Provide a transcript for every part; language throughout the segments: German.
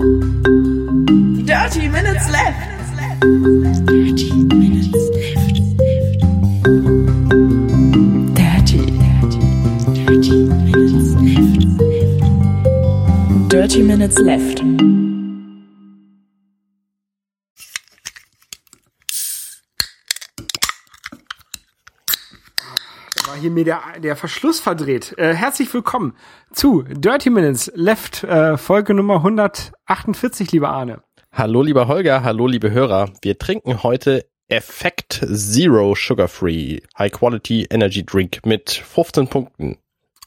Dirty Minutes Left. Dirty Minutes Left. Dirty. Dirty Minutes Left. Dirty Minutes Left. Mir der, der Verschluss verdreht. Äh, herzlich willkommen zu Dirty Minutes Left, äh, Folge Nummer 148, lieber Arne. Hallo lieber Holger, hallo liebe Hörer. Wir trinken heute Effect Zero Sugar Free High Quality Energy Drink mit 15 Punkten.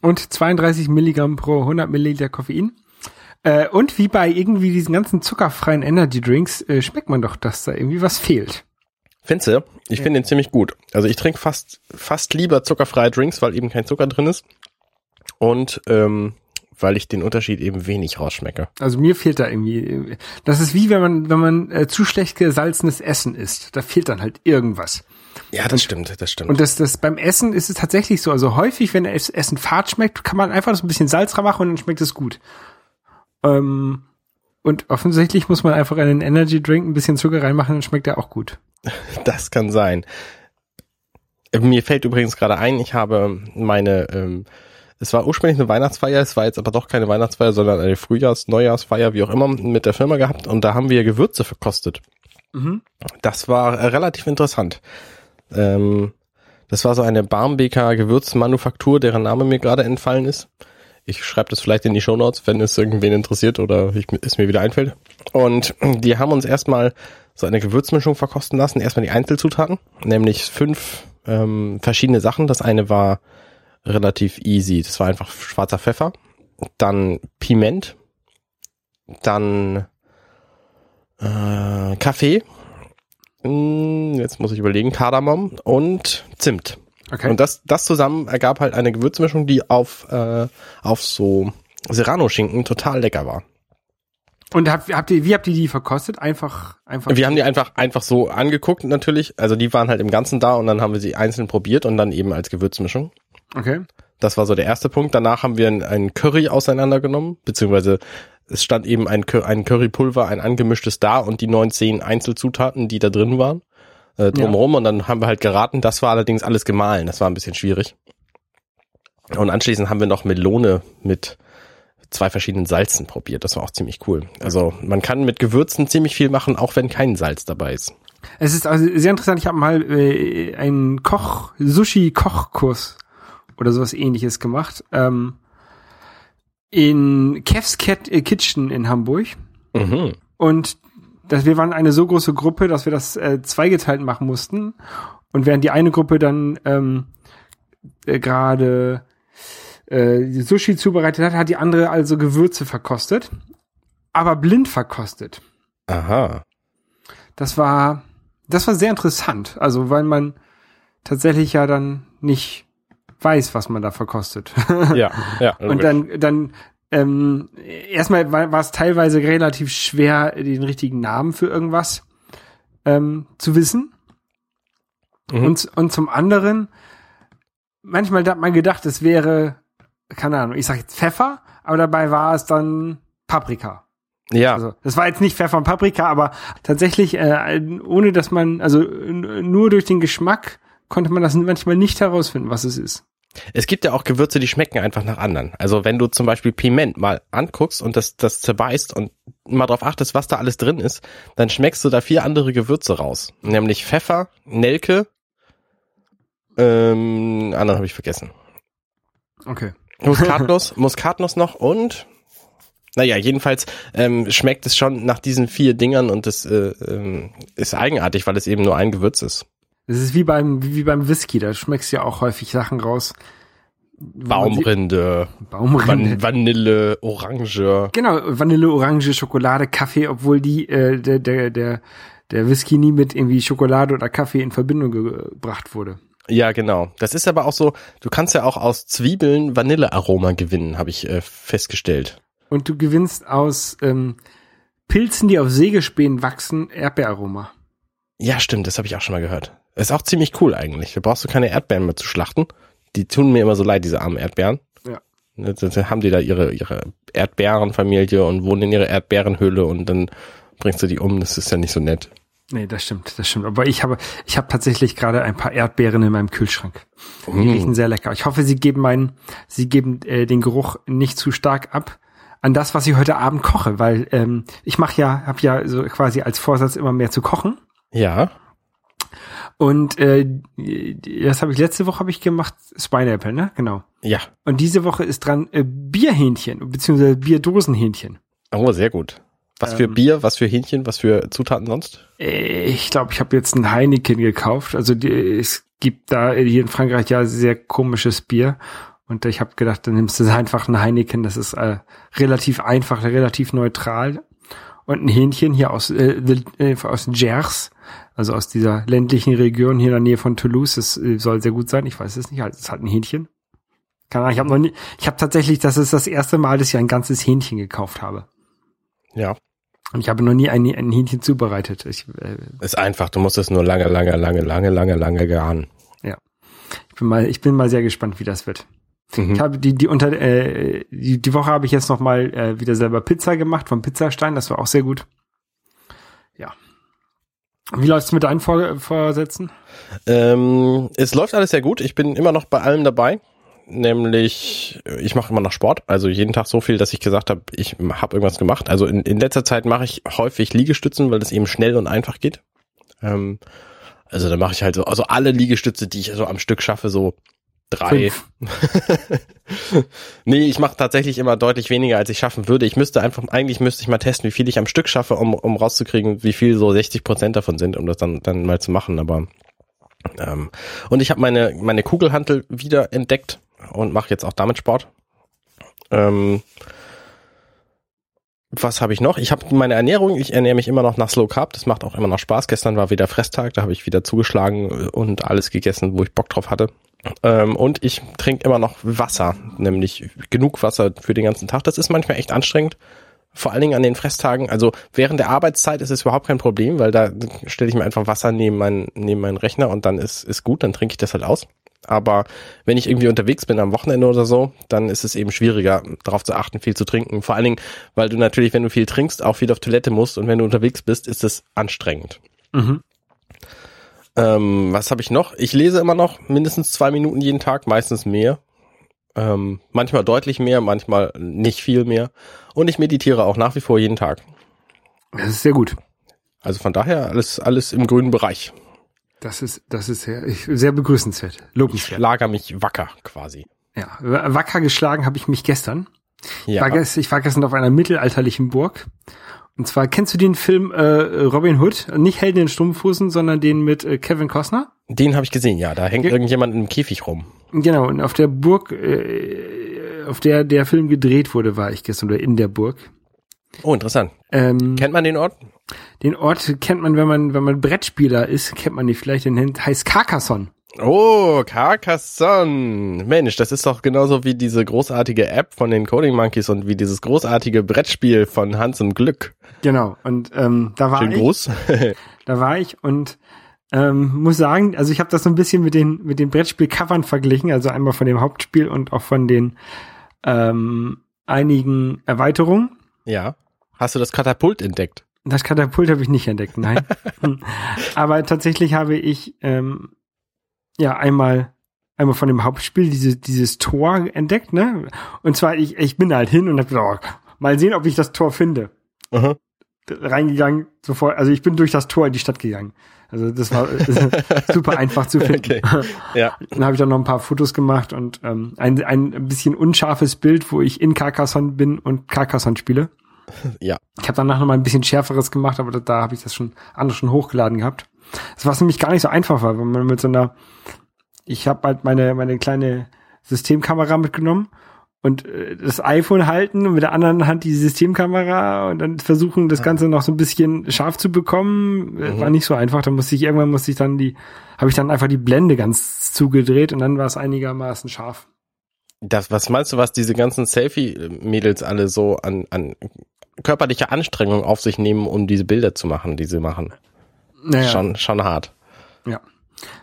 Und 32 Milligramm pro 100 Milliliter Koffein. Äh, und wie bei irgendwie diesen ganzen zuckerfreien Energy Drinks äh, schmeckt man doch, dass da irgendwie was fehlt. Findest du? Ich finde den ziemlich gut. Also ich trinke fast, fast lieber zuckerfreie Drinks, weil eben kein Zucker drin ist. Und ähm, weil ich den Unterschied eben wenig rausschmecke. Also mir fehlt da irgendwie. Das ist wie wenn man, wenn man äh, zu schlecht gesalzenes Essen isst. Da fehlt dann halt irgendwas. Ja, das stimmt, das stimmt. Und das, das beim Essen ist es tatsächlich so. Also häufig, wenn das Essen fad schmeckt, kann man einfach so ein bisschen Salz machen und dann schmeckt es gut. Ähm, und offensichtlich muss man einfach in den Energy Drink ein bisschen Zucker reinmachen, dann schmeckt er auch gut. Das kann sein. Mir fällt übrigens gerade ein, ich habe meine, ähm, es war ursprünglich eine Weihnachtsfeier, es war jetzt aber doch keine Weihnachtsfeier, sondern eine Frühjahrs-, Neujahrsfeier, wie auch immer, mit der Firma gehabt und da haben wir Gewürze verkostet. Mhm. Das war äh, relativ interessant. Ähm, das war so eine Barmbeker Gewürzmanufaktur, deren Name mir gerade entfallen ist. Ich schreibe das vielleicht in die Shownotes, wenn es irgendwen interessiert oder ich, es mir wieder einfällt. Und die haben uns erstmal so eine Gewürzmischung verkosten lassen. Erstmal die Einzelzutaten, nämlich fünf ähm, verschiedene Sachen. Das eine war relativ easy. Das war einfach schwarzer Pfeffer, dann Piment, dann äh, Kaffee, Hm, jetzt muss ich überlegen, Kardamom und Zimt. Okay. Und das, das zusammen ergab halt eine Gewürzmischung, die auf, äh, auf so Serrano-Schinken total lecker war. Und habt, habt ihr, wie habt ihr die verkostet? Einfach, einfach. Wir haben die einfach, einfach so angeguckt natürlich. Also die waren halt im Ganzen da und dann haben wir sie einzeln probiert und dann eben als Gewürzmischung. Okay. Das war so der erste Punkt. Danach haben wir ein Curry auseinandergenommen, beziehungsweise es stand eben ein, ein Currypulver, ein angemischtes da und die neun, zehn Einzelzutaten, die da drin waren, äh, drumherum. Und dann haben wir halt geraten. Das war allerdings alles gemahlen. Das war ein bisschen schwierig. Und anschließend haben wir noch Melone mit zwei verschiedenen Salzen probiert. Das war auch ziemlich cool. Also man kann mit Gewürzen ziemlich viel machen, auch wenn kein Salz dabei ist. Es ist also sehr interessant. Ich habe mal äh, einen Koch, Sushi-Kochkurs oder sowas ähnliches gemacht. Ähm, in Kev's Cat, äh, Kitchen in Hamburg. Mhm. Und das, wir waren eine so große Gruppe, dass wir das äh, zweigeteilt machen mussten. Und während die eine Gruppe dann ähm, äh, gerade äh, Sushi zubereitet hat, hat die andere also Gewürze verkostet. Aber blind verkostet. Aha. Das war, das war sehr interessant. Also, weil man tatsächlich ja dann nicht weiß, was man da verkostet. Ja, ja. Und dann, dann, ähm, erstmal war, war es teilweise relativ schwer, den richtigen Namen für irgendwas ähm, zu wissen. Mhm. Und, und zum anderen, manchmal hat man gedacht, es wäre, keine Ahnung, ich sag jetzt Pfeffer, aber dabei war es dann Paprika. ja. Also, das war jetzt nicht Pfeffer und Paprika, aber tatsächlich, äh, ohne dass man, also nur durch den Geschmack konnte man das manchmal nicht herausfinden, was es ist. Es gibt ja auch Gewürze, die schmecken einfach nach anderen. Also wenn du zum Beispiel Piment mal anguckst und das, das zerbeißt und mal drauf achtest, was da alles drin ist, dann schmeckst du da vier andere Gewürze raus. Nämlich Pfeffer, Nelke, ähm, anderen habe ich vergessen. Okay. Muskatnuss, Muskatnuss noch und naja, jedenfalls ähm, schmeckt es schon nach diesen vier Dingern und das äh, ähm, ist eigenartig, weil es eben nur ein Gewürz ist. Das ist wie beim, wie beim Whisky, da schmeckst du ja auch häufig Sachen raus. Baumrinde, Baumrinde. Van Vanille, Orange. Genau, Vanille, Orange, Schokolade, Kaffee, obwohl die, äh, der, der, der, der Whisky nie mit irgendwie Schokolade oder Kaffee in Verbindung gebracht wurde. Ja, genau. Das ist aber auch so, du kannst ja auch aus Zwiebeln Vanillearoma gewinnen, habe ich äh, festgestellt. Und du gewinnst aus ähm, Pilzen, die auf Sägespänen wachsen, Erdbeeraroma. Ja, stimmt, das habe ich auch schon mal gehört. Ist auch ziemlich cool eigentlich. Da brauchst du keine Erdbeeren mehr zu schlachten. Die tun mir immer so leid, diese armen Erdbeeren. Ja. Ne, Dann haben die da ihre, ihre Erdbeerenfamilie und wohnen in ihrer Erdbeerenhöhle und dann bringst du die um. Das ist ja nicht so nett. Nee, das stimmt, das stimmt. Aber ich habe, ich habe tatsächlich gerade ein paar Erdbeeren in meinem Kühlschrank. Die riechen sehr lecker. Ich hoffe, sie geben meinen, sie geben äh, den Geruch nicht zu stark ab an das, was ich heute Abend koche, weil ähm, ich mache ja, habe ja so quasi als Vorsatz immer mehr zu kochen. Ja. Und äh, das habe ich letzte Woche habe ich gemacht, Spineapple, ne? Genau. Ja. Und diese Woche ist dran äh, Bierhähnchen beziehungsweise Bierdosenhähnchen. Oh, sehr gut. Was für Ähm. Bier, was für Hähnchen, was für Zutaten sonst? Äh, Ich glaube, ich habe jetzt ein Heineken gekauft. Also die, es gibt da hier in Frankreich ja sehr komisches Bier. Und ich habe gedacht, dann nimmst du einfach ein Heineken. Das ist äh, relativ einfach, relativ neutral. Und ein Hähnchen hier aus, äh, äh, aus Gers, also aus dieser ländlichen Region hier in der Nähe von Toulouse. Das äh, soll sehr gut sein. Ich weiß es nicht. Also, es hat ein Hähnchen. Keine Ahnung, ich habe noch nie, ich habe tatsächlich, das ist das erste Mal, dass ich ein ganzes Hähnchen gekauft habe. Ja. Und ich habe noch nie ein, ein Hähnchen zubereitet. Ich, äh, Ist einfach. Du musst es nur lange, lange, lange, lange, lange, lange garen. Ich bin mal, ich bin mal sehr gespannt, wie das wird. Mhm. Ich habe die, die unter, äh, die, die Woche habe ich jetzt noch mal äh, wieder selber Pizza gemacht vom Pizzastein. Das war auch sehr gut. Ja. Wie läuft's mit deinen Vor Vorsätzen? Ähm, es läuft alles sehr gut. Ich bin immer noch bei allem dabei. Nämlich, äh, ich mache immer noch Sport, also jeden Tag so viel, dass ich gesagt habe, ich habe irgendwas gemacht. Also in, in letzter Zeit mache ich häufig Liegestützen, weil das eben schnell und einfach geht. Ähm, also da mache ich halt so, also alle Liegestütze, die ich so am Stück schaffe, so drei. Nee, ich mache tatsächlich immer deutlich weniger, als ich schaffen würde. Ich müsste einfach, eigentlich müsste ich mal testen, wie viel ich am Stück schaffe, um, um rauszukriegen, wie viel so 60 Prozent davon sind, um das dann, dann mal zu machen. Aber ähm, und ich habe meine meine Kugelhantel wieder entdeckt und mache jetzt auch damit Sport. Ähm, was habe ich noch? Ich habe meine Ernährung, ich ernähre mich immer noch nach Slow Carb, das macht auch immer noch Spaß. Gestern war wieder Fresstag, da habe ich wieder zugeschlagen und alles gegessen, wo ich Bock drauf hatte. Ähm, und ich trinke immer noch Wasser, nämlich genug Wasser für den ganzen Tag. Das ist manchmal echt anstrengend. Vor allen Dingen an den Fresstagen. Also während der Arbeitszeit ist es überhaupt kein Problem, weil da stelle ich mir einfach Wasser neben meinen, neben meinen Rechner und dann ist, ist gut, dann trinke ich das halt aus. Aber wenn ich irgendwie unterwegs bin am Wochenende oder so, dann ist es eben schwieriger, darauf zu achten, viel zu trinken. Vor allen Dingen, weil du natürlich, wenn du viel trinkst, auch viel auf Toilette musst und wenn du unterwegs bist, ist es anstrengend. Mhm. Ähm, was habe ich noch? Ich lese immer noch mindestens zwei Minuten jeden Tag, meistens mehr. Ähm, manchmal deutlich mehr, manchmal nicht viel mehr. Und ich meditiere auch nach wie vor jeden Tag. Das ist sehr gut. Also von daher alles, alles im grünen Bereich. Das ist, das ist sehr, ich- sehr begrüßenswert. Ich Lobenswert. schlager mich wacker quasi. Ja. Wacker geschlagen habe ich mich gestern. Ich, Ja. war gest, ich war gestern auf einer mittelalterlichen Burg. Und zwar kennst du den Film äh, Robin Hood? Nicht Helden in Strumpfhosen, sondern den mit äh, Kevin Costner? Den habe ich gesehen, ja. Da hängt Ja. irgendjemand im Käfig rum. Genau, und auf der Burg, äh, auf der der Film gedreht wurde, war ich gestern oder in der Burg. Oh, interessant. Ähm, Kennt man den Ort? Den Ort kennt man, wenn man, wenn man Brettspieler ist, kennt man die vielleicht, den heißt Carcassonne. Oh, Carcassonne. Mensch, das ist doch genauso wie diese großartige App von den Coding Monkeys und wie dieses großartige Brettspiel von Hans im Glück. Genau, und ähm, da war Schön ich. groß. Da war ich und ähm, muss sagen, also ich habe das so ein bisschen mit den mit den Brettspiel-Covern verglichen, also einmal von dem Hauptspiel und auch von den ähm, einigen Erweiterungen. ja. Hast du das Katapult entdeckt? Das Katapult habe ich nicht entdeckt, nein. Aber tatsächlich habe ich ähm, ja einmal einmal von dem Hauptspiel diese, dieses Tor entdeckt, ne? Und zwar ich ich bin halt hin und habe gesagt, oh, mal sehen, ob ich das Tor finde. Aha. reingegangen, sofort, also ich bin durch das Tor in die Stadt gegangen. Also das war äh, super einfach zu finden. Okay. Ja. Dann habe ich dann noch ein paar Fotos gemacht und ähm, ein, ein bisschen unscharfes Bild, wo ich in Carcassonne bin und Carcassonne spiele. Ja. Ich habe danach noch mal ein bisschen schärferes gemacht, aber da, da habe ich das schon anders schon hochgeladen gehabt. Das war nämlich gar nicht so einfach wenn man mit so einer, ich habe halt meine meine kleine Systemkamera mitgenommen und äh, das iPhone halten und mit der anderen Hand die Systemkamera und dann versuchen das Ganze noch so ein bisschen scharf zu bekommen, Äh, war nicht so einfach. Da musste ich irgendwann musste ich dann die, habe ich dann einfach die Blende ganz zugedreht und dann war es einigermaßen scharf. Das, was meinst du, was diese ganzen Selfie-Mädels alle so an, an körperlicher Anstrengung auf sich nehmen, um diese Bilder zu machen, die sie machen? Naja. Schon, schon hart. Ja.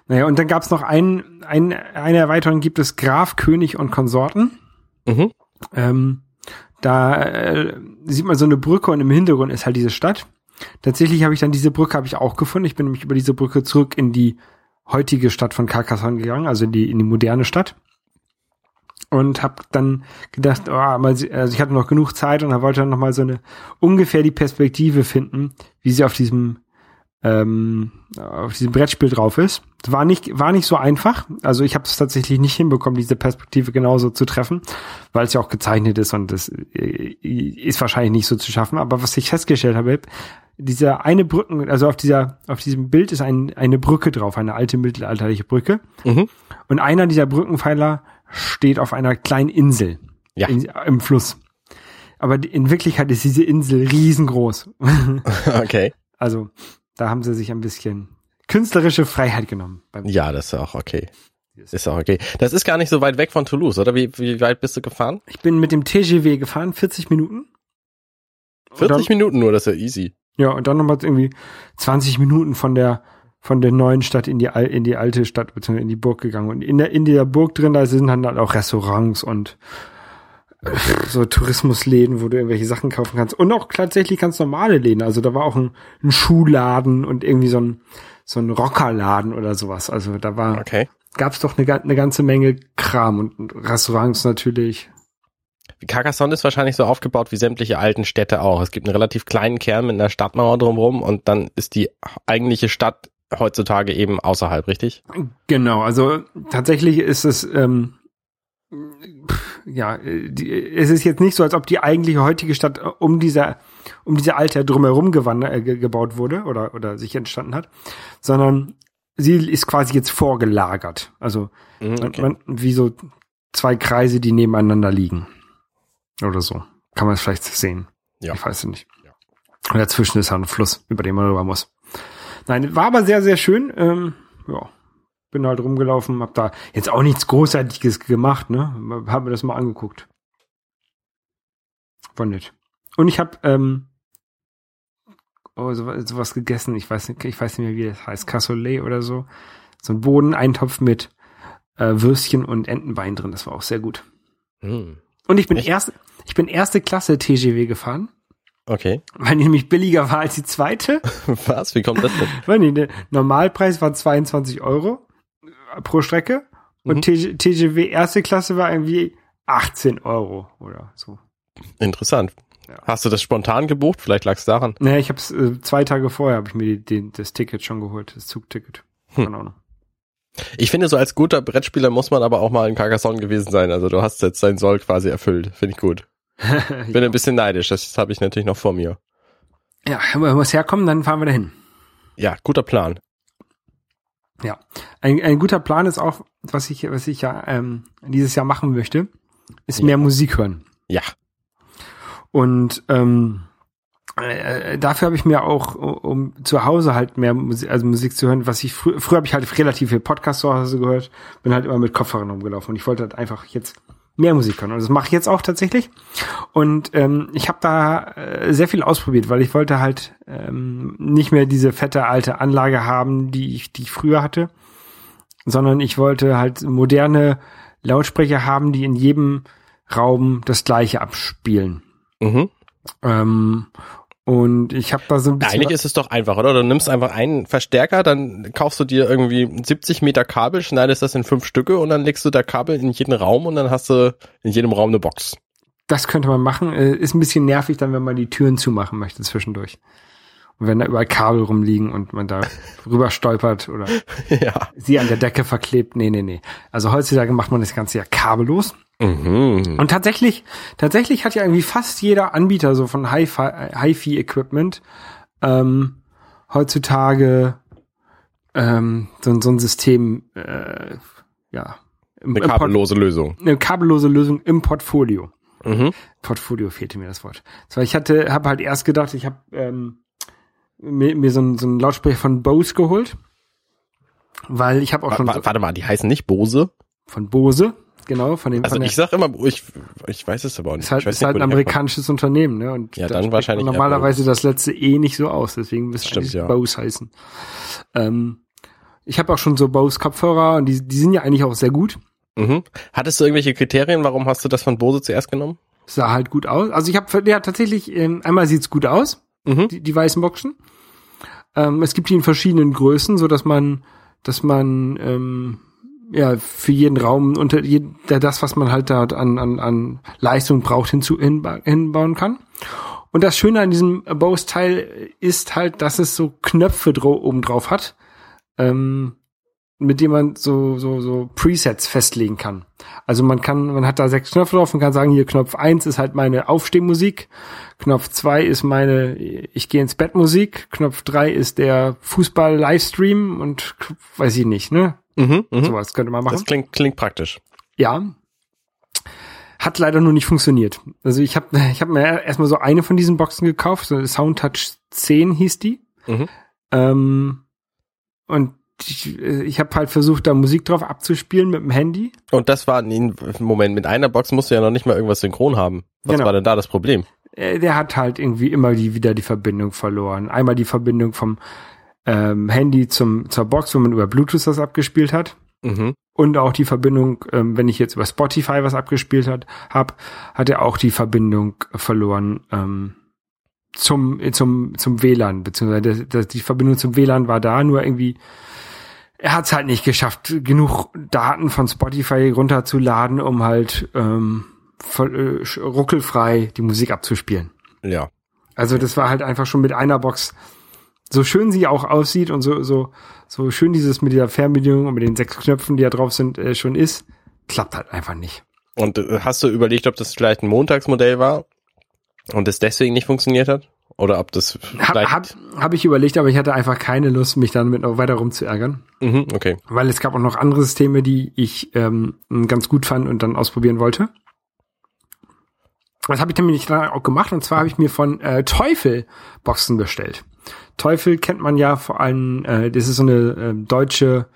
Naja, und dann gab's noch ein, ein, eine Erweiterung, gibt es Graf, König und Konsorten. Mhm. Ähm, da äh, sieht man so eine Brücke und im Hintergrund ist halt diese Stadt. Tatsächlich habe ich dann diese Brücke habe ich auch gefunden. Ich bin nämlich über diese Brücke zurück in die heutige Stadt von Carcassonne gegangen, also in die in die moderne Stadt. Und habe dann gedacht, oh, also ich hatte noch genug Zeit und da wollte dann noch mal so eine ungefähr die Perspektive finden, wie sie auf diesem ähm, auf diesem Brettspiel drauf ist. War nicht war nicht so einfach. Also ich habe es tatsächlich nicht hinbekommen, diese Perspektive genauso zu treffen, weil es ja auch gezeichnet ist und das äh, ist wahrscheinlich nicht so zu schaffen. Aber was ich festgestellt habe, dieser eine Brücken, also auf dieser auf diesem Bild ist ein, eine Brücke drauf, eine alte mittelalterliche Brücke. Mhm. Und einer dieser Brückenpfeiler steht auf einer kleinen Insel Ja. in, im Fluss. Aber in Wirklichkeit ist diese Insel riesengroß. Okay. Also da haben sie sich ein bisschen künstlerische Freiheit genommen. Beim Ja, das ist auch okay. Ist auch okay. Das ist gar nicht so weit weg von Toulouse, oder? Wie, wie weit bist du gefahren? ich bin mit dem TGW gefahren, 40 Minuten. Und 40 dann, Minuten nur, das ist ja easy. Ja, und dann nochmal irgendwie 20 Minuten von der von der neuen Stadt in die al- in die alte Stadt beziehungsweise in die Burg gegangen und in der in der Burg drin da sind dann halt auch Restaurants und äh, so Tourismusläden, wo du irgendwelche Sachen kaufen kannst und auch tatsächlich ganz normale Läden. Also da war auch ein, ein Schuhladen und irgendwie so ein so ein Rockerladen oder sowas. Also da war Okay. gab's doch eine, eine ganze Menge Kram und, und Restaurants natürlich. Carcassonne ist wahrscheinlich so aufgebaut wie sämtliche alten Städte auch. Es gibt einen relativ kleinen Kern mit einer Stadtmauer drumherum und dann ist die eigentliche Stadt heutzutage eben außerhalb, richtig? Genau, also tatsächlich ist es ähm, ja, die, es ist jetzt nicht so, als ob die eigentliche heutige Stadt äh, um diese um diese alte drumherum gewandert, äh, ge- gebaut wurde oder oder sich entstanden hat, sondern sie ist quasi jetzt vorgelagert. Also Mhm, okay. man, wie so zwei Kreise, die nebeneinander liegen oder so. Kann man es vielleicht sehen? Ja. Ich weiß es nicht. Und dazwischen ist halt ein Fluss, über den man rüber muss. Nein, war aber sehr, sehr schön. Ähm, ja, bin halt rumgelaufen, hab da jetzt auch nichts Großartiges gemacht, ne? Hab mir das mal angeguckt. War nett. Und ich hab ähm, oh, sowas, sowas gegessen. Ich weiß nicht, ich weiß nicht mehr, wie das heißt. Cassoulet oder so. So ein Bodeneintopf mit äh, Würstchen und Entenbein drin. Das war auch sehr gut. Hm. Und ich bin Echt? erste, ich bin erste Klasse TGW gefahren, Okay. weil die nämlich billiger war als die zweite. Was? Wie kommt das denn? Weil die, der Normalpreis war 22 Euro äh, pro Strecke und Mhm. TG, TGW erste Klasse war irgendwie 18 Euro oder so. Interessant. Ja. Hast du das spontan gebucht? Vielleicht lag es daran. Naja, ich habe es äh, zwei Tage vorher habe ich mir die, den, das Ticket schon geholt, das Zugticket. Hm. Keine Ahnung. Ich finde, so als guter Brettspieler muss man aber auch mal in Carcassonne gewesen sein. Also du hast jetzt dein Soll quasi erfüllt. Finde ich gut. Bin ein bisschen neidisch. Das habe ich natürlich noch vor mir. ja, wenn wir muss herkommen, dann fahren wir dahin. Ja, guter Plan. Ja, ein, ein guter Plan ist auch, was ich, was ich ja ähm, dieses Jahr machen möchte, ist Ja. mehr Musik hören. Ja. Und ähm, äh, dafür habe ich mir auch, um zu Hause halt mehr Musik, also Musik zu hören, was ich frü früher habe ich halt relativ viel Podcast zu Hause gehört, bin halt immer mit Kopfhörern rumgelaufen und ich wollte halt einfach jetzt mehr Musik hören und das mache ich jetzt auch tatsächlich. Und ähm, ich habe da äh, sehr viel ausprobiert, weil ich wollte halt ähm, nicht mehr diese fette alte Anlage haben, die ich, die ich früher hatte, sondern ich wollte halt moderne Lautsprecher haben, die in jedem Raum das gleiche abspielen. Mhm. Ähm, und ich habe da so ein bisschen. Eigentlich ist es doch einfach, oder? Du nimmst einfach einen Verstärker, dann kaufst du dir irgendwie 70 Meter Kabel, schneidest das in fünf Stücke und dann legst du da Kabel in jeden Raum und dann hast du in jedem Raum eine Box. das könnte man machen. Äh, Ist ein bisschen nervig, dann, wenn man die Türen zumachen möchte zwischendurch. Und wenn da überall Kabel rumliegen und man da rüber stolpert oder ja. sie an der Decke verklebt. Nee, nee, nee. Also heutzutage macht man das Ganze ja kabellos. Mhm. Und tatsächlich, tatsächlich hat ja irgendwie fast jeder Anbieter so von Hi-Fi- Hi-Fi-Equipment ähm, heutzutage ähm, so, so ein System, äh, ja, im, Eine im kabellose Lösung. eine kabellose Lösung im Portfolio. Mhm. Portfolio fehlte mir das Wort. So, ich hatte, habe halt erst gedacht, ich habe ähm, mir, mir so, ein, so einen Lautsprecher von Bose geholt, weil ich habe auch Wa- schon Warte mal, die heißen nicht Bose? von Bose, genau, von dem Also von ich sag immer, ich, ich weiß es aber auch nicht. ist halt, ist nicht, halt ein amerikanisches Unternehmen, ne? Und Ja, da dann wahrscheinlich normalerweise das letzte E nicht so aus, deswegen müsste eigentlich ja. Bose heißen. Ähm, ich habe auch schon so Bose Kopfhörer und die, die sind ja eigentlich auch sehr gut. Mhm. Hattest du irgendwelche Kriterien? Warum hast du das von Bose zuerst genommen? Sah halt gut aus. Also ich habe ja tatsächlich, ähm, einmal sieht's gut aus, Mhm. die, die weißen Boxen. Ähm, es gibt die in verschiedenen Größen, so dass man, dass man ähm, ja für jeden Raum unter jeden, der das, was man halt da an, an, an Leistung braucht, hinzu, hinba hinbauen kann. Und das Schöne an diesem Bose-Teil ist halt, dass es so Knöpfe oben drauf hat, ähm, mit denen man so, so, so Presets festlegen kann. Also man kann, man hat da sechs Knöpfe drauf und kann sagen, hier Knopf eins ist halt meine Aufstehmusik, Knopf zwei ist meine Ich gehe ins Bett Musik, Knopf drei ist der Fußball-Livestream und weiß ich nicht, ne? Mhm. mhm. Sowas könnte man machen. Das klingt, klingt praktisch. Ja. Hat leider nur nicht funktioniert. Also ich habe ich hab mir erstmal so eine von diesen Boxen gekauft, so eine Soundtouch 10 hieß die. Mhm. Ähm, und ich, ich habe halt versucht, da Musik drauf abzuspielen mit dem Handy. Und das war in Moment, mit einer Box musst du ja noch nicht mal irgendwas synchron haben. Was Genau. war denn da das Problem? Äh, Der hat halt irgendwie immer die, wieder die Verbindung verloren. Einmal die Verbindung vom ähm, Handy zum, zur Box, wo man über Bluetooth das abgespielt hat. Mhm. Und auch die Verbindung, ähm, wenn ich jetzt über Spotify was abgespielt hat, hab, hat er auch die Verbindung verloren ähm, zum, zum, zum WLAN, beziehungsweise das, das, die Verbindung zum WLAN war da, nur irgendwie, er hat es halt nicht geschafft, genug Daten von Spotify runterzuladen, um halt ähm, voll, äh, ruckelfrei die Musik abzuspielen. Ja. Also das war halt einfach schon mit einer Box, so schön sie auch aussieht und so, so, so schön dieses mit dieser Fernbedienung und mit den sechs Knöpfen, die da drauf sind, äh, schon ist, klappt halt einfach nicht. Und äh, hast du überlegt, ob das vielleicht ein Montagsmodell war und es deswegen nicht funktioniert hat? Oder ob das vielleicht... hab, hab ich überlegt, aber ich hatte einfach keine Lust, mich damit noch weiter rumzuärgern. Mhm, okay. Weil es gab auch noch andere Systeme, die ich ähm, ganz gut fand und dann ausprobieren wollte. Das habe ich nämlich dann auch gemacht und zwar habe ich mir von äh, Teufel Boxen bestellt. Teufel kennt man ja vor allem, äh, das ist so eine äh, deutsche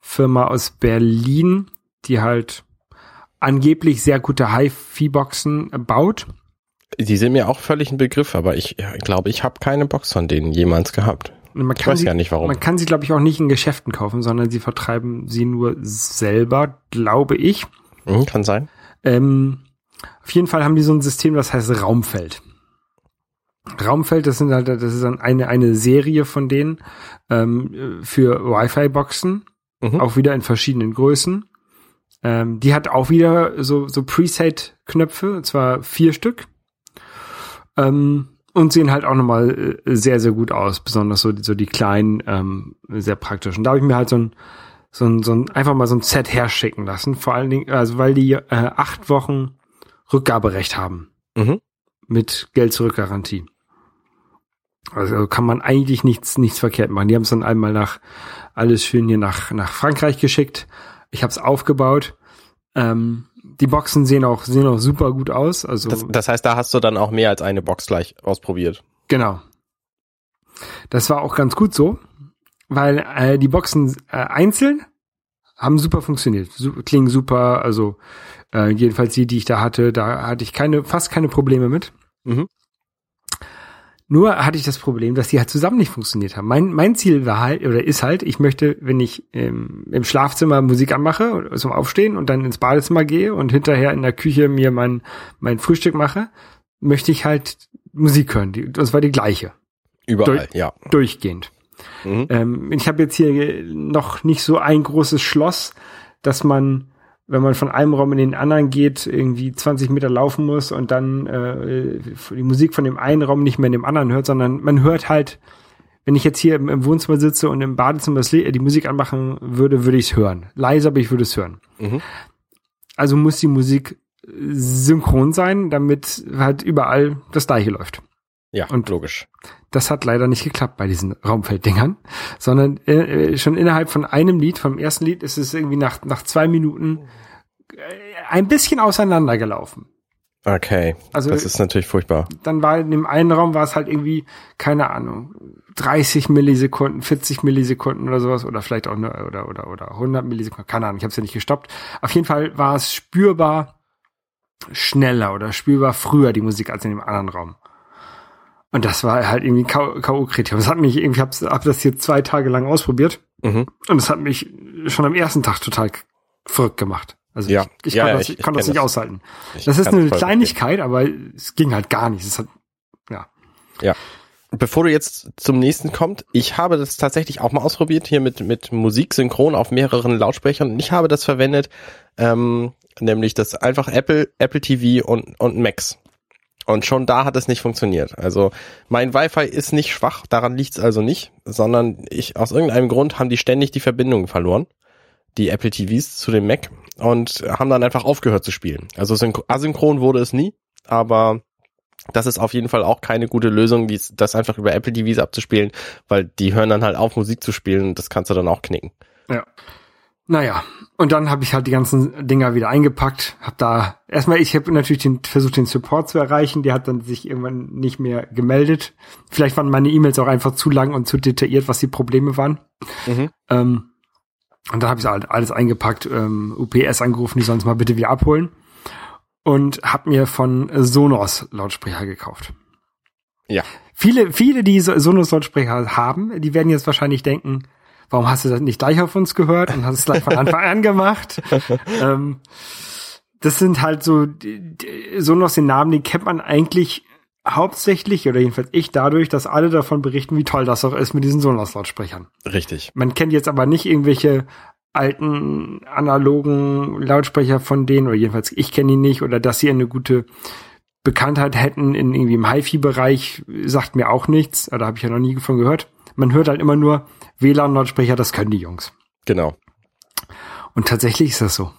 Firma aus Berlin, die halt angeblich sehr gute Hi-Fi-Boxen baut. Die sind mir auch völlig ein Begriff, aber ich ja, glaube, ich habe keine Box von denen jemals gehabt. Ich weiß sie, ja nicht, warum. Man kann sie, glaube ich, auch nicht in Geschäften kaufen, sondern sie vertreiben sie nur selber, glaube ich. Mhm, kann sein. Ähm, auf jeden Fall haben die so ein System, das heißt Raumfeld. Raumfeld, das sind halt, das ist dann eine, eine Serie von denen ähm, für Wi-Fi-Boxen, Mhm. auch wieder in verschiedenen Größen. Ähm, die hat auch wieder so, so Preset-Knöpfe, und zwar vier Stück. Ähm, und sehen halt auch nochmal äh, sehr, sehr gut aus, besonders so, die- so die kleinen, ähm, sehr praktisch. Und da habe ich mir halt so ein, so ein, so ein, einfach mal so ein Set herschicken lassen, vor allen Dingen, also weil die äh, acht Wochen Rückgaberecht haben Mhm. mit Geld-Zurück-Garantie. Also kann man eigentlich nichts, nichts verkehrt machen. Die haben es dann einmal nach, alles schön hier nach, nach Frankreich geschickt. Ich habe es aufgebaut. Ähm, die Boxen sehen auch, sehen auch super gut aus. Also Das, das heißt, da hast du dann auch mehr als eine Box gleich ausprobiert. Genau. Das war auch ganz gut so, weil äh, die Boxen äh, einzeln haben super funktioniert, su klingen super. Also äh, jedenfalls die, die ich da hatte, da hatte ich keine, fast keine Probleme mit. Mhm. Nur hatte ich das Problem, dass die halt zusammen nicht funktioniert haben. Mein, mein Ziel war halt, oder ist halt, ich möchte, wenn ich ähm, im Schlafzimmer Musik anmache, zum Aufstehen und dann ins Badezimmer gehe und hinterher in der Küche mir mein, mein Frühstück mache, möchte ich halt Musik hören. Die, das war die gleiche Überall, Durch- ja. durchgehend. Mhm. Ähm, ich habe jetzt hier noch nicht so ein großes Schloss, dass man, wenn man von einem Raum in den anderen geht, irgendwie 20 Meter laufen muss und dann äh, die Musik von dem einen Raum nicht mehr in dem anderen hört, sondern man hört halt, wenn ich jetzt hier im, im Wohnzimmer sitze und im Badezimmer Lied- die Musik anmachen würde, würde ich es hören. Leise, aber ich würde es hören. Mhm. Also muss die Musik synchron sein, damit halt überall das gleiche läuft. Ja, Und- logisch. Das hat leider nicht geklappt bei diesen Raumfelddingern, sondern äh, schon innerhalb von einem Lied, vom ersten Lied, ist es irgendwie nach, nach zwei Minuten äh, ein bisschen auseinandergelaufen. Okay. Also- das ist natürlich furchtbar. Dann war in dem einen Raum war es halt irgendwie, keine Ahnung, 30 Millisekunden, 40 Millisekunden oder sowas oder vielleicht auch nur, oder, oder, oder 100 Millisekunden, keine Ahnung, ich habe es ja nicht gestoppt. Auf jeden Fall war es spürbar schneller oder spürbar früher die Musik als in dem anderen Raum. Und das war halt irgendwie K.O.-Kriterium. Das hat mich irgendwie, ich hab's- hab das hier zwei Tage lang ausprobiert Mhm. und es hat mich schon am ersten Tag total verrückt gemacht. Also Ja. ich, ich, Ja, kann ja, das, ich- ich das nicht das. aushalten. Ich Das ist eine Kleinigkeit, aber es ging halt gar nicht. Es hat, ja. Ja. Bevor du jetzt zum nächsten kommt, ich habe das tatsächlich auch mal ausprobiert hier mit mit Musik synchron auf mehreren Lautsprechern. Und Ich habe das verwendet, ähm, nämlich das einfach Apple Apple TV und und Macs. Und schon da hat es nicht funktioniert. Also mein Wi-Fi ist nicht schwach, daran liegt's also nicht, sondern ich aus irgendeinem Grund haben die ständig die Verbindung verloren, die Apple TVs zu dem Mac und haben dann einfach aufgehört zu spielen. Also synch- asynchron wurde es nie, aber das ist auf jeden Fall auch keine gute Lösung, das einfach über Apple TVs abzuspielen, weil die hören dann halt auf, Musik zu spielen und das kannst du dann auch knicken. Naja, und dann habe ich halt die ganzen Dinger wieder eingepackt. Hab da erstmal, ich habe natürlich den, versucht, den Support zu erreichen. Der hat dann sich irgendwann nicht mehr gemeldet. Vielleicht waren meine E-Mails auch einfach zu lang und zu detailliert, was die Probleme waren. Mhm. Ähm, und dann habe ich halt alles eingepackt, ähm, UPS angerufen, die sollen es mal bitte wieder abholen. Und habe mir von Sonos Lautsprecher gekauft. Ja. Viele, viele, die so- Sonos Lautsprecher haben, die werden jetzt wahrscheinlich denken, warum hast du das nicht gleich auf uns gehört und hast es gleich von Anfang an gemacht? ähm, das sind halt so, die- Sonos den Namen, den kennt man eigentlich hauptsächlich, oder jedenfalls ich, dadurch, dass alle davon berichten, wie toll das auch ist mit diesen Sonos Lautsprechern. Richtig. Man kennt jetzt aber nicht irgendwelche alten analogen Lautsprecher von denen, oder jedenfalls ich kenne die nicht, oder dass sie eine gute Bekanntheit hätten in irgendwie im HiFi-Bereich, sagt mir auch nichts, oder habe ich ja noch nie von gehört. Man hört halt immer nur WLAN-Lautsprecher, das können die Jungs. Genau. Und tatsächlich ist das so.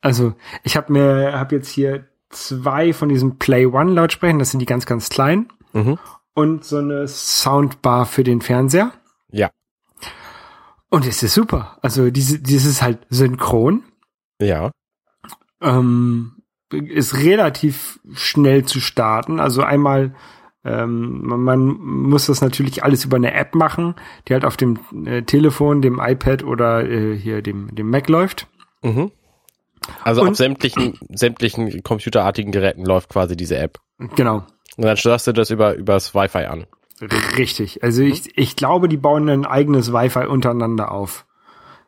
Also ich habe mir, habe jetzt hier zwei von diesen Play One Lautsprechern, das sind die ganz, ganz kleinen, Mhm. und so eine Soundbar für den Fernseher. Ja. Und es ist super. Also diese, dieses ist halt synchron. Ja. Ähm, ist relativ schnell zu starten. Also einmal, ähm, man, man muss das natürlich alles über eine App machen, die halt auf dem äh, Telefon, dem iPad oder äh, hier dem, dem Mac läuft. Mhm. Also Und- auf sämtlichen, sämtlichen computerartigen Geräten läuft quasi diese App. Genau. Und dann steuerst du das über, übers Wi-Fi an. Richtig. Also ich, ich glaube, die bauen ein eigenes Wi-Fi untereinander auf,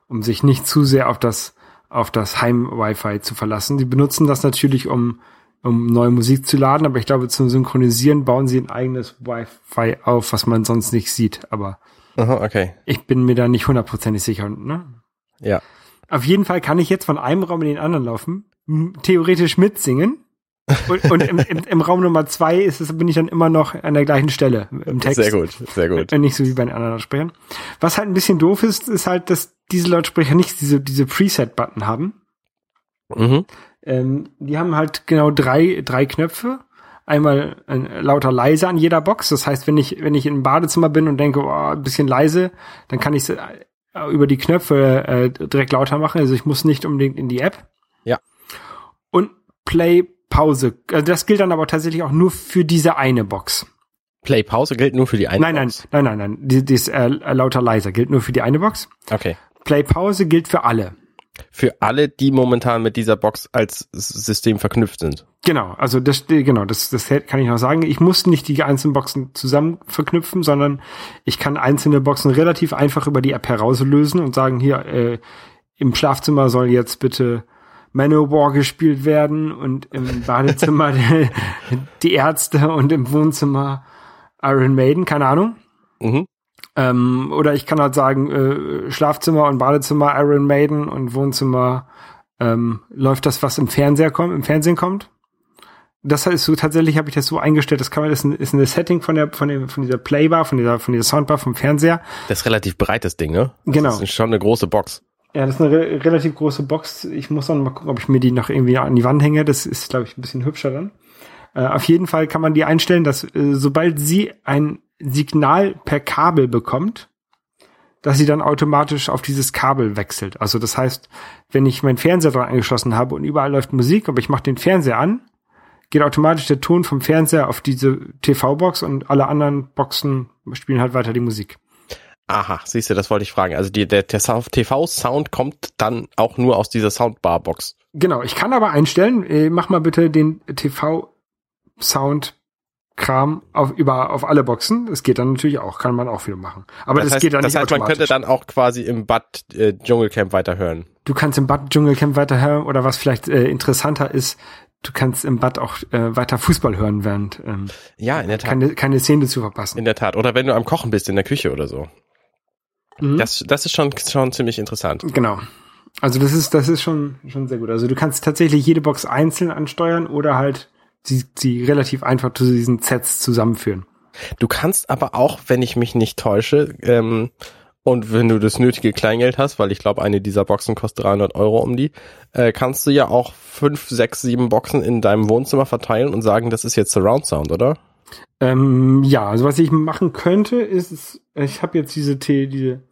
um sich nicht zu sehr auf das, auf das Heim-Wi-Fi zu verlassen. Die benutzen das natürlich, um, um neue Musik zu laden, aber ich glaube, zum Synchronisieren bauen sie ein eigenes Wi-Fi auf, was man sonst nicht sieht. Aber Aha, okay. ich bin mir da nicht hundertprozentig sicher. Ne? Ja. Auf jeden Fall kann ich jetzt von einem Raum in den anderen laufen, theoretisch mitsingen. Und, und im, im, im Raum Nummer zwei ist es, bin ich dann immer noch an der gleichen Stelle im Text. Sehr gut, sehr gut. Äh, Nicht so wie bei den anderen Lautsprechern. Was halt ein bisschen doof ist, ist halt, dass diese Lautsprecher nicht diese, diese Preset-Button haben. Mhm. Ähm, die haben halt genau drei, drei Knöpfe. Einmal äh, lauter leise an jeder Box. Das heißt, wenn ich, wenn ich im Badezimmer bin und denke, oh, ein bisschen leise, dann kann ich es äh, über die Knöpfe äh, direkt lauter machen. Also ich muss nicht unbedingt in die App. Ja. Und Play, Pause. Also das gilt dann aber tatsächlich auch nur für diese eine Box. Play Pause gilt nur für die eine Nein, nein, Box. nein, nein, nein. Die, die ist, äh, lauter leiser gilt nur für die eine Box. Okay. Play Pause gilt für alle. Für alle, die momentan mit dieser Box als System verknüpft sind. Genau, also das genau, das das kann ich noch sagen. Ich muss nicht die einzelnen Boxen zusammen verknüpfen, sondern ich kann einzelne Boxen relativ einfach über die App herauslösen und sagen hier äh, im Schlafzimmer soll jetzt bitte Manowar gespielt werden und im Badezimmer die, die Ärzte und im Wohnzimmer Iron Maiden, keine Ahnung. Mhm. Ähm, oder ich kann halt sagen, äh, Schlafzimmer und Badezimmer Iron Maiden und Wohnzimmer ähm, läuft das, was im Fernseher kommt, im Fernsehen kommt. Das ist so tatsächlich habe ich das so eingestellt, das kann man, das ist ein, ist eine Setting von der von der von dieser Playbar, von dieser von dieser Soundbar vom Fernseher. Das ist relativ breites Ding, ne? Das Genau. ist schon eine große Box. Ja, das ist eine re relativ große Box. Ich muss dann mal gucken, ob ich mir die noch irgendwie an die Wand hänge. Das ist, glaube ich, ein bisschen hübscher dann. Äh, auf jeden Fall kann man die einstellen, dass äh, sobald sie ein Signal per Kabel bekommt, dass sie dann automatisch auf dieses Kabel wechselt. Also das heißt, wenn ich meinen Fernseher dran angeschlossen habe und überall läuft Musik, aber ich mache den Fernseher an, geht automatisch der Ton vom Fernseher auf diese TV-Box und alle anderen Boxen spielen halt weiter die Musik. Aha, siehst du, das wollte ich fragen. Also die, der, der TV-Sound kommt dann auch nur aus dieser Soundbar-Box. Genau, ich kann aber einstellen, äh, mach mal bitte den TV-Sound Kram auf, über, auf alle Boxen. Das geht dann natürlich auch, kann man auch viel machen. Aber das, heißt, geht dann das nicht heißt, man könnte dann auch quasi im Bad äh, Dschungelcamp weiterhören. Du kannst im Bad Dschungelcamp weiterhören oder was vielleicht äh, interessanter ist, du kannst im Bad auch äh, weiter Fußball hören, während ähm, Ja, in der Tat. keine, keine Szene zu verpassen. In der Tat. Oder wenn du am Kochen bist in der Küche oder so. Mhm. Das, das ist schon, schon ziemlich interessant. Genau. Also das ist, das ist schon, schon sehr gut. Also du kannst tatsächlich jede Box einzeln ansteuern oder halt sie, sie relativ einfach zu diesen Sets zusammenführen. Du kannst aber auch, wenn ich mich nicht täusche, ähm, und wenn du das nötige Kleingeld hast, weil ich glaube, eine dieser Boxen kostet 300 Euro um die, äh, kannst du ja auch fünf, sechs, sieben Boxen in deinem Wohnzimmer verteilen und sagen, das ist jetzt Surround Sound, oder? Ähm, ja, also was ich machen könnte, ist, ich habe jetzt diese, diese,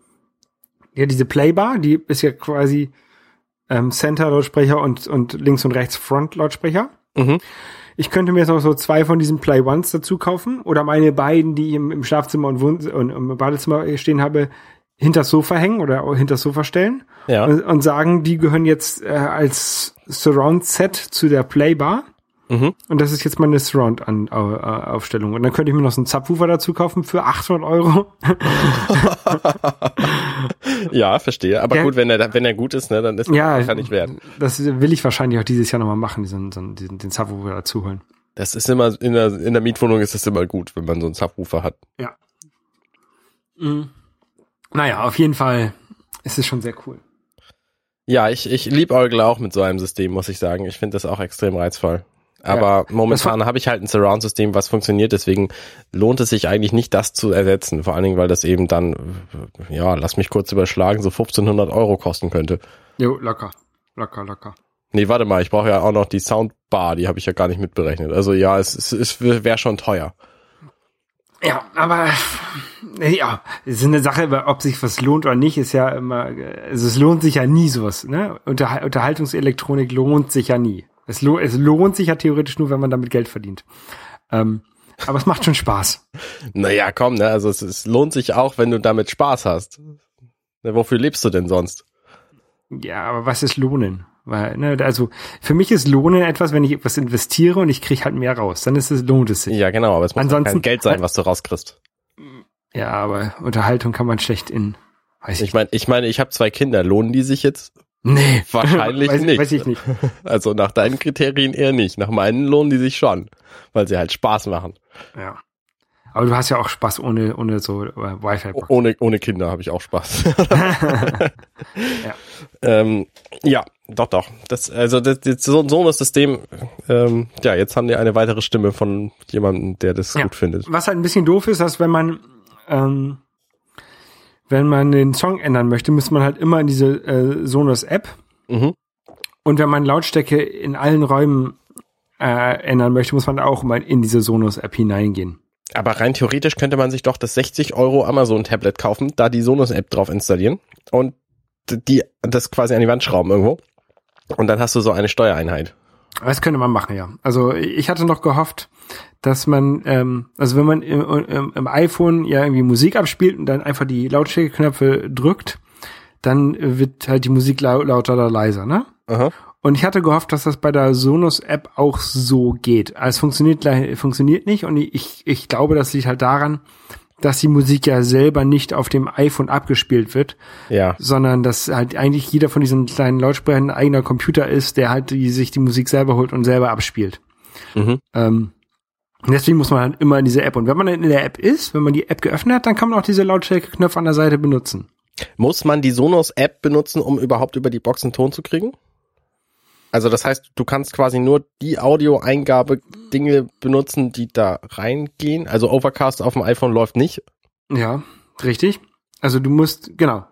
ja, diese Playbar, die ist ja quasi ähm, Center-Lautsprecher und, und links und rechts Front-Lautsprecher. Mhm. Ich könnte mir jetzt auch so zwei von diesen Play Ones dazu kaufen oder meine beiden, die ich im, im Schlafzimmer und, Wohn und im Badezimmer stehen habe, hinters Sofa hängen oder hinters Sofa stellen Ja. und, und sagen, die gehören jetzt äh, als Surround-Set zu der Playbar. Mhm. Und das ist jetzt meine Surround-Aufstellung. Und dann könnte ich mir noch so einen Subwoofer dazu kaufen für 800 Euro. Ja, verstehe. Aber Ja. gut, wenn er, wenn er gut ist, ne, dann ist Ja, kann nicht wert. Das will ich wahrscheinlich auch dieses Jahr nochmal machen, diesen, diesen, den Subwoofer dazu holen. Das ist immer, in der, in der Mietwohnung ist es immer gut, wenn man so einen Subwoofer hat. Ja. Mhm. Naja, auf jeden Fall ist es schon sehr cool. Ja, ich, ich liebäugle auch mit so einem System, muss ich sagen. Ich finde das auch extrem reizvoll. Aber momentan habe ich halt ein Surround-System, was funktioniert, deswegen lohnt es sich eigentlich nicht, das zu ersetzen. Vor allen Dingen, weil das eben dann, ja, lass mich kurz überschlagen, so 1500 Euro kosten könnte. Jo, locker. Locker, locker. Nee, warte mal, ich brauche ja auch noch die Soundbar, die habe ich ja gar nicht mitberechnet. Also ja, es, es, es wäre schon teuer. Ja, aber ja, es ist eine Sache, ob sich was lohnt oder nicht, ist ja immer, also es lohnt sich ja nie sowas, ne? Unterhal Unterhaltungselektronik lohnt sich ja nie. Es, lo es lohnt sich ja theoretisch nur, wenn man damit Geld verdient. Ähm, aber es macht schon Spaß. Naja, komm, ne? Also es, es lohnt sich auch, wenn du damit Spaß hast. Ne, wofür lebst du denn sonst? Ja, aber was ist Lohnen? Weil, ne, also für mich ist Lohnen etwas, wenn ich etwas investiere und ich kriege halt mehr raus, dann ist es lohnt es sich. Ja, genau, aber es muss Ansonsten- kein Geld sein, was du rauskriegst. Ja, aber Unterhaltung kann man schlecht in, weiß ich, Ich meine, ich meine, ich habe zwei Kinder, lohnen die sich jetzt? Nee, Wahrscheinlich weiß, nicht. Weiß ich nicht. Also nach deinen Kriterien eher nicht. Nach meinen lohnen die sich schon, weil sie halt Spaß machen. Ja. Aber du hast ja auch Spaß ohne, ohne so äh, Wi-Fi. O- Ohne, ohne Kinder habe ich auch Spaß. Ja. ähm, ja, doch, doch. Das, also das, das, so, so ein System, ähm, ja, jetzt haben die eine weitere Stimme von jemandem, der das Ja. gut findet. Was halt ein bisschen doof ist, dass wenn man, ähm, wenn man den Song ändern möchte, muss man halt immer in diese äh, Sonos-App Mhm. und wenn man Lautstärke in allen Räumen äh, ändern möchte, muss man auch immer in diese Sonos-App hineingehen. Aber rein theoretisch könnte man sich doch das 60 Euro Amazon-Tablet kaufen, da die Sonos-App drauf installieren und die das quasi an die Wand schrauben irgendwo. Und dann hast du so eine Steuereinheit. Das könnte man machen, ja. Also ich hatte noch gehofft, dass man, ähm, also wenn man im, im, im iPhone ja irgendwie Musik abspielt und dann einfach die Lautstärkeknöpfe drückt, dann wird halt die Musik lau lauter oder leiser, ne? Aha. Und ich hatte gehofft, dass das bei der Sonos-App auch so geht. Also es funktioniert, funktioniert nicht und ich, ich glaube, das liegt halt daran, dass die Musik ja selber nicht auf dem iPhone abgespielt wird, Ja. sondern dass halt eigentlich jeder von diesen kleinen Lautsprechern ein eigener Computer ist, der halt die, sich die Musik selber holt und selber abspielt. Mhm. Ähm, und deswegen muss man halt immer in diese App. Und wenn man in der App ist, wenn man die App geöffnet hat, dann kann man auch diese Lautstärke-Knöpfe an der Seite benutzen. Muss man die Sonos-App benutzen, um überhaupt über die Box einen Ton zu kriegen? Also das heißt, du kannst quasi nur die Audioeingabe-Dinge benutzen, die da reingehen. Also Overcast auf dem iPhone läuft nicht. Ja, richtig. Also du musst, genau.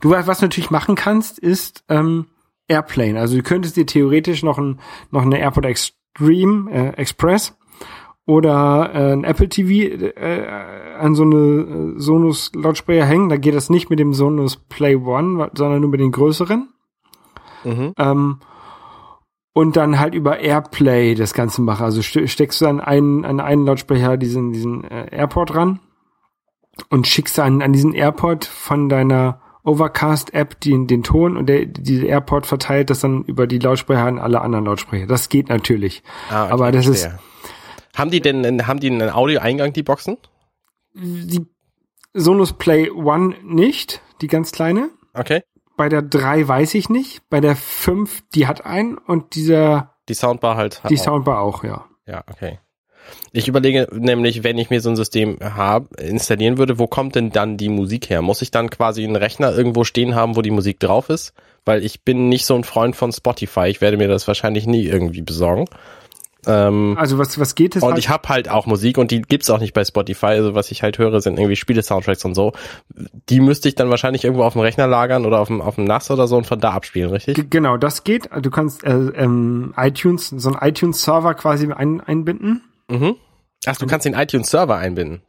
Du was was du natürlich machen kannst, ist ähm, Airplane. Also du könntest dir theoretisch noch ein noch eine AirPod Extreme äh, Express oder äh, ein Apple TV äh, an so eine äh, Sonos Lautsprecher hängen. Da geht das nicht mit dem Sonos Play One, sondern nur mit den größeren. Mhm. Ähm, und dann halt über Airplay das Ganze machen. Also ste steckst du an einen, an einen Lautsprecher diesen, diesen äh, AirPod ran und schickst an, an diesen AirPod von deiner Overcast-App den, den Ton und der, diese AirPod verteilt das dann über die Lautsprecher an alle anderen Lautsprecher. Das geht natürlich. Ah, okay, Aber das ist, verstehe. Haben die denn, einen- haben die einen Audioeingang, die Boxen? Die Sonos Play One nicht, die ganz kleine. Okay. Bei der 3 weiß ich nicht. Bei der 5, die hat einen und dieser, Die Soundbar halt. die auch. Soundbar auch, ja. Ja, okay. Ich überlege nämlich, wenn ich mir so ein System hab, installieren würde, wo kommt denn dann die Musik her? Muss ich dann quasi einen Rechner irgendwo stehen haben, wo die Musik drauf ist? Weil ich bin nicht so ein Freund von Spotify. Ich werde mir das wahrscheinlich nie irgendwie besorgen. Ähm, Also was, was geht es und halt? ich habe halt auch Musik und die gibt's auch nicht bei Spotify. Also was ich halt höre, sind irgendwie Spiele-Soundtracks und so. Die müsste ich dann wahrscheinlich irgendwo auf dem Rechner lagern oder auf dem, auf dem NAS oder so und von da abspielen, richtig? G- Genau, das geht. Du kannst äh, ähm, iTunes, so einen iTunes-Server quasi ein, einbinden. Mhm. Ach, du kannst den iTunes-Server einbinden.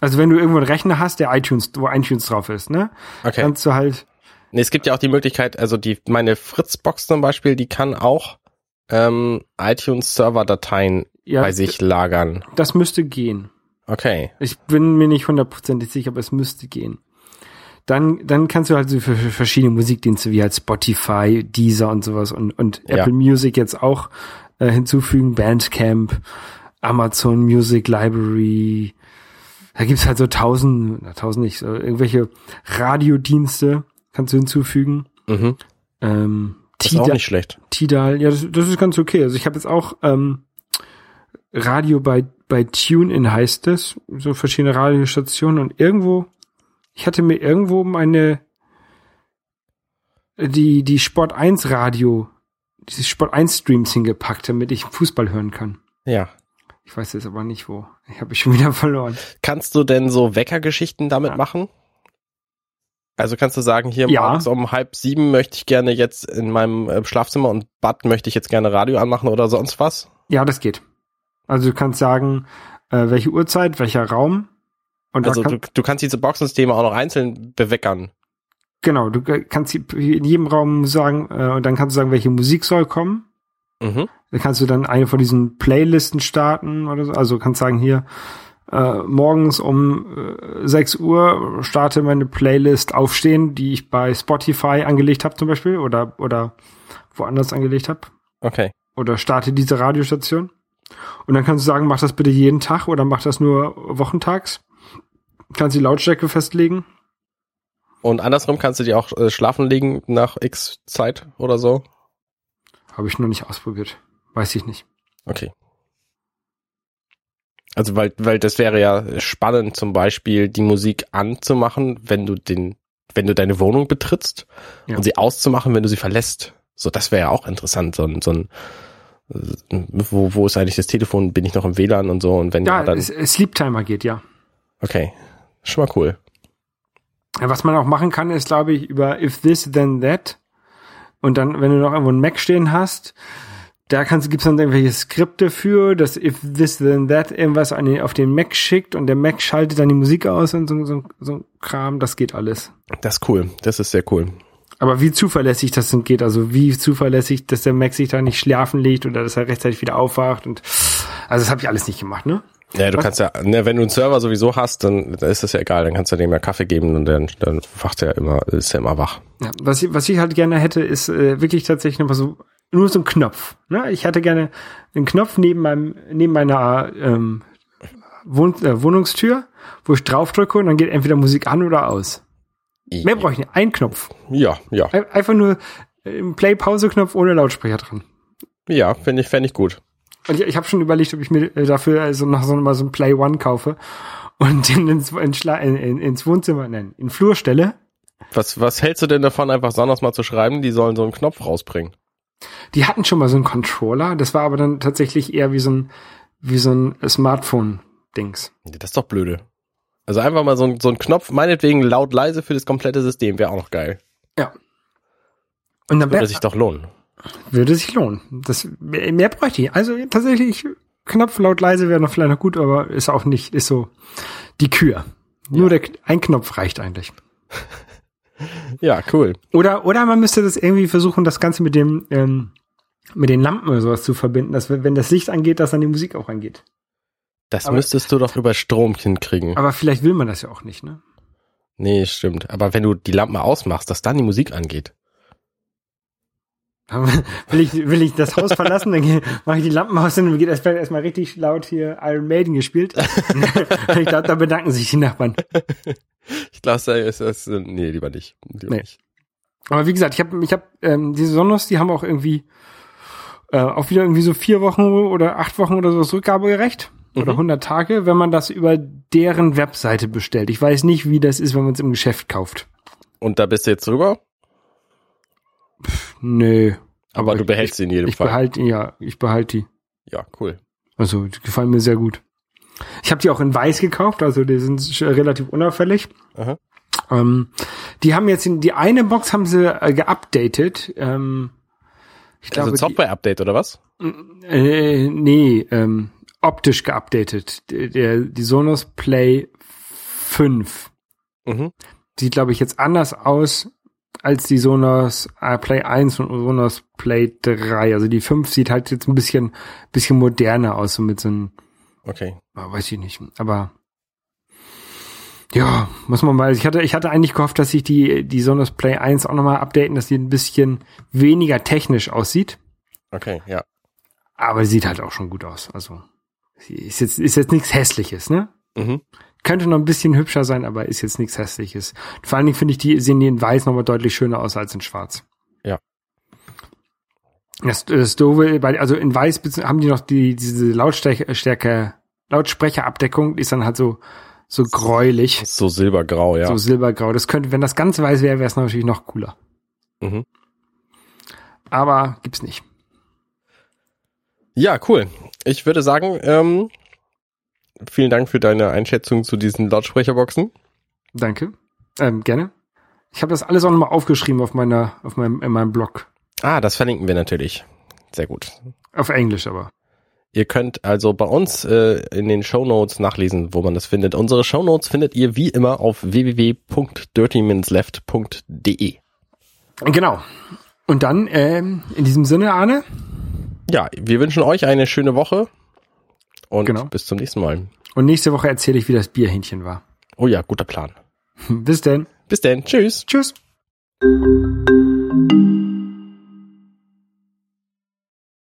Also wenn du irgendwo einen Rechner hast, der iTunes, wo iTunes drauf ist, ne? Okay. Kannst du halt, Nee, es gibt ja auch die Möglichkeit, also die meine Fritzbox zum Beispiel, die kann auch ähm, iTunes-Server-Dateien ja, bei sich lagern. das müsste gehen. Okay. Ich bin mir nicht hundertprozentig sicher, aber es müsste gehen. Dann, dann kannst du halt so für, für verschiedene Musikdienste wie halt Spotify, Deezer und sowas und, und Ja. Apple Music jetzt auch äh, hinzufügen, Bandcamp, Amazon Music Library. Da gibt's halt so tausend, na, tausend nicht, so irgendwelche Radiodienste kannst du hinzufügen. Mhm. Ähm, Das ist auch Tidal- nicht schlecht. Tidal, ja, das, das ist ganz okay. Also ich habe jetzt auch ähm, Radio bei bei TuneIn heißt es, so verschiedene Radiostationen und irgendwo, ich hatte mir irgendwo meine die die Sport 1 Radio, diese Sport 1 Streams hingepackt, damit ich Fußball hören kann. Ja. Ich weiß jetzt aber nicht wo. Ich habe ich schon wieder verloren. Kannst du denn so Weckergeschichten damit Ja. machen? Also kannst du sagen, hier Ja. morgens um halb sieben möchte ich gerne jetzt in meinem äh, Schlafzimmer und Bad möchte ich jetzt gerne Radio anmachen oder sonst was? Ja, das geht. Also du kannst sagen, äh, welche Uhrzeit, welcher Raum. Und Also kann, du, du kannst diese Boxensysteme auch noch einzeln beweckern. Genau, du kannst in jedem Raum sagen, äh, und dann kannst du sagen, welche Musik soll kommen. Mhm. Dann kannst du dann eine von diesen Playlisten starten oder so. Also kannst sagen hier, äh, morgens um äh, 6 Uhr starte meine Playlist Aufstehen, die ich bei Spotify angelegt habe zum Beispiel oder, oder woanders angelegt habe. Okay. Oder starte diese Radiostation. Und dann kannst du sagen, mach das bitte jeden Tag oder mach das nur wochentags. Kannst die Lautstärke festlegen. Und andersrum kannst du die auch äh, schlafen legen nach X Zeit oder so? Habe ich noch nicht ausprobiert. Weiß ich nicht. Okay. Also weil, weil das wäre ja spannend, zum Beispiel die Musik anzumachen, wenn du den, wenn du deine Wohnung betrittst Ja. und sie auszumachen, wenn du sie verlässt. So, das wäre ja auch interessant, so ein, so ein äh, wo, wo ist eigentlich das Telefon? Bin ich noch im WLAN und so? Und wenn ja, Ja, dann Sleep Timer geht, ja. okay, schon mal cool. Ja, Was man auch machen kann, ist, glaube ich, über if this, then that. Und dann, wenn du noch irgendwo einen Mac stehen hast, da kannst, gibt's dann irgendwelche Skripte für, dass if this, then that irgendwas an den, auf den Mac schickt und der Mac schaltet dann die Musik aus und so, so, so ein Kram, das geht alles. Das ist cool. Das ist sehr cool. Aber wie zuverlässig das denn geht, also wie zuverlässig, dass der Mac sich da nicht schlafen legt oder dass er rechtzeitig wieder aufwacht und also das habe ich alles nicht gemacht, ne? Ja, du Was? kannst ja, ne, wenn du einen Server sowieso hast, dann, dann ist das ja egal, dann kannst du dem ja Kaffee geben und dann, dann wacht er immer, ist er immer wach. Ja, was ich, was ich halt gerne hätte, ist äh, wirklich tatsächlich noch mal so nur so ein Knopf. Ne? Ich hätte gerne einen Knopf neben meinem neben meiner ähm, Wohn äh, Wohnungstür, wo ich draufdrücke und dann geht entweder Musik an oder aus. Mehr brauche ich nicht. Ein Knopf. Ja, ja, Ein- Einfach nur äh, ein Play-Pause-Knopf ohne Lautsprecher dran. ja, finde ich, fände ich gut. Und ich, ich habe schon überlegt, ob ich mir äh, dafür also noch so mal so ein Play One kaufe und den ins, in, in, in, ins Wohnzimmer, nein, in Flur stelle. Was, was hältst du denn davon, einfach sonntags mal zu schreiben, die sollen so einen Knopf rausbringen? Die hatten schon mal so einen Controller, das war aber dann tatsächlich eher wie so ein, wie so ein Smartphone-Dings. Das ist doch blöde. Also einfach mal so ein, so ein Knopf, meinetwegen laut leise für das komplette System, wäre auch noch geil. Ja. Und dann Würde sich doch lohnen. würde sich lohnen. Das, mehr, bräuchte ich. Also tatsächlich, Knopf laut leise wäre noch vielleicht noch gut, aber ist auch nicht, ist so die Kür. Nur der, ein Knopf reicht eigentlich. Ja, cool. Oder, oder man müsste das irgendwie versuchen, das Ganze mit dem, ähm, mit den Lampen oder sowas zu verbinden, dass wenn das Licht angeht, dass dann die Musik auch angeht. Das Aber- müsstest du doch über Strom hinkriegen. Aber vielleicht will man das ja auch nicht, ne? Nee, stimmt. Aber wenn du die Lampen ausmachst, dass dann die Musik angeht. will ich, will ich das Haus verlassen, dann mache ich die Lampen aus und dann geht erstmal erstmal richtig laut hier Iron Maiden gespielt. ich glaube, da bedanken sich die Nachbarn. Ich glaube, es ist, nee, lieber nicht. Lieber Nee. nicht. Aber wie gesagt, ich habe, ich habe ähm, diese Sonos, die haben auch irgendwie äh, auch wieder irgendwie so vier Wochen oder acht Wochen oder so das Rückgaberecht oder 100 Tage, wenn man das über deren Webseite bestellt. Ich weiß nicht, wie das ist, wenn man es im Geschäft kauft. Und da bist du jetzt drüber, Nö. aber du behältst sie in jedem Ich Fall. behalte, ja, ich behalte die. ja, cool. Also, die gefallen mir sehr gut. Ich habe die auch in weiß gekauft, also die sind sch- relativ unauffällig. Ähm, die haben jetzt in, die eine Box haben sie äh, geupdatet. Ähm, ich glaube, Also Software-Update oder was? äh, nee, ähm, optisch geupdatet. Der, die Sonos Play 5 Mhm. sieht, glaube ich, jetzt anders aus als die Sonos äh, Play 1 und Sonos Play 3. Also die 5 sieht halt jetzt ein bisschen, bisschen moderner aus, so mit so einem Okay. Ah, weiß ich nicht. Aber ja, muss man mal. Ich hatte, ich hatte eigentlich gehofft, dass sich die, die Sonos Play 1 auch nochmal updaten, dass die ein bisschen weniger technisch aussieht. Okay, ja. Aber sieht halt auch schon gut aus. Also sie ist jetzt, ist jetzt nichts Hässliches, ne? Mhm. Könnte noch ein bisschen hübscher sein, aber ist jetzt nichts Hässliches. Vor allen Dingen finde ich, die sehen die in weiß nochmal deutlich schöner aus als in schwarz. Ja. Das, das bei- also in weiß haben die noch die, diese Lautstärke, Stärke, Lautsprecherabdeckung, die ist dann halt so, so gräulich. So silbergrau, ja. So silbergrau. Das könnte, wenn das ganz weiß wäre, wäre es natürlich noch cooler. Mhm. Aber gibt's nicht. Ja, cool. Ich würde sagen, ähm, vielen Dank für deine Einschätzung zu diesen Lautsprecherboxen. Danke. Ähm, gerne. Ich habe das alles auch nochmal aufgeschrieben auf meiner, auf meinem, in meinem Blog. Ah, das verlinken wir natürlich. Sehr gut. Auf Englisch aber. Ihr könnt also bei uns äh, in den Shownotes nachlesen, wo man das findet. Unsere Shownotes findet ihr wie immer auf www.dirtyminsleft.de. Genau. Und dann, ähm, in diesem Sinne, Arne, Ja, wir wünschen euch eine schöne Woche und genau. bis zum nächsten Mal. Und nächste Woche erzähle ich, wie das Bierhähnchen war. Oh ja, guter Plan. bis denn. Bis denn. Tschüss. Tschüss.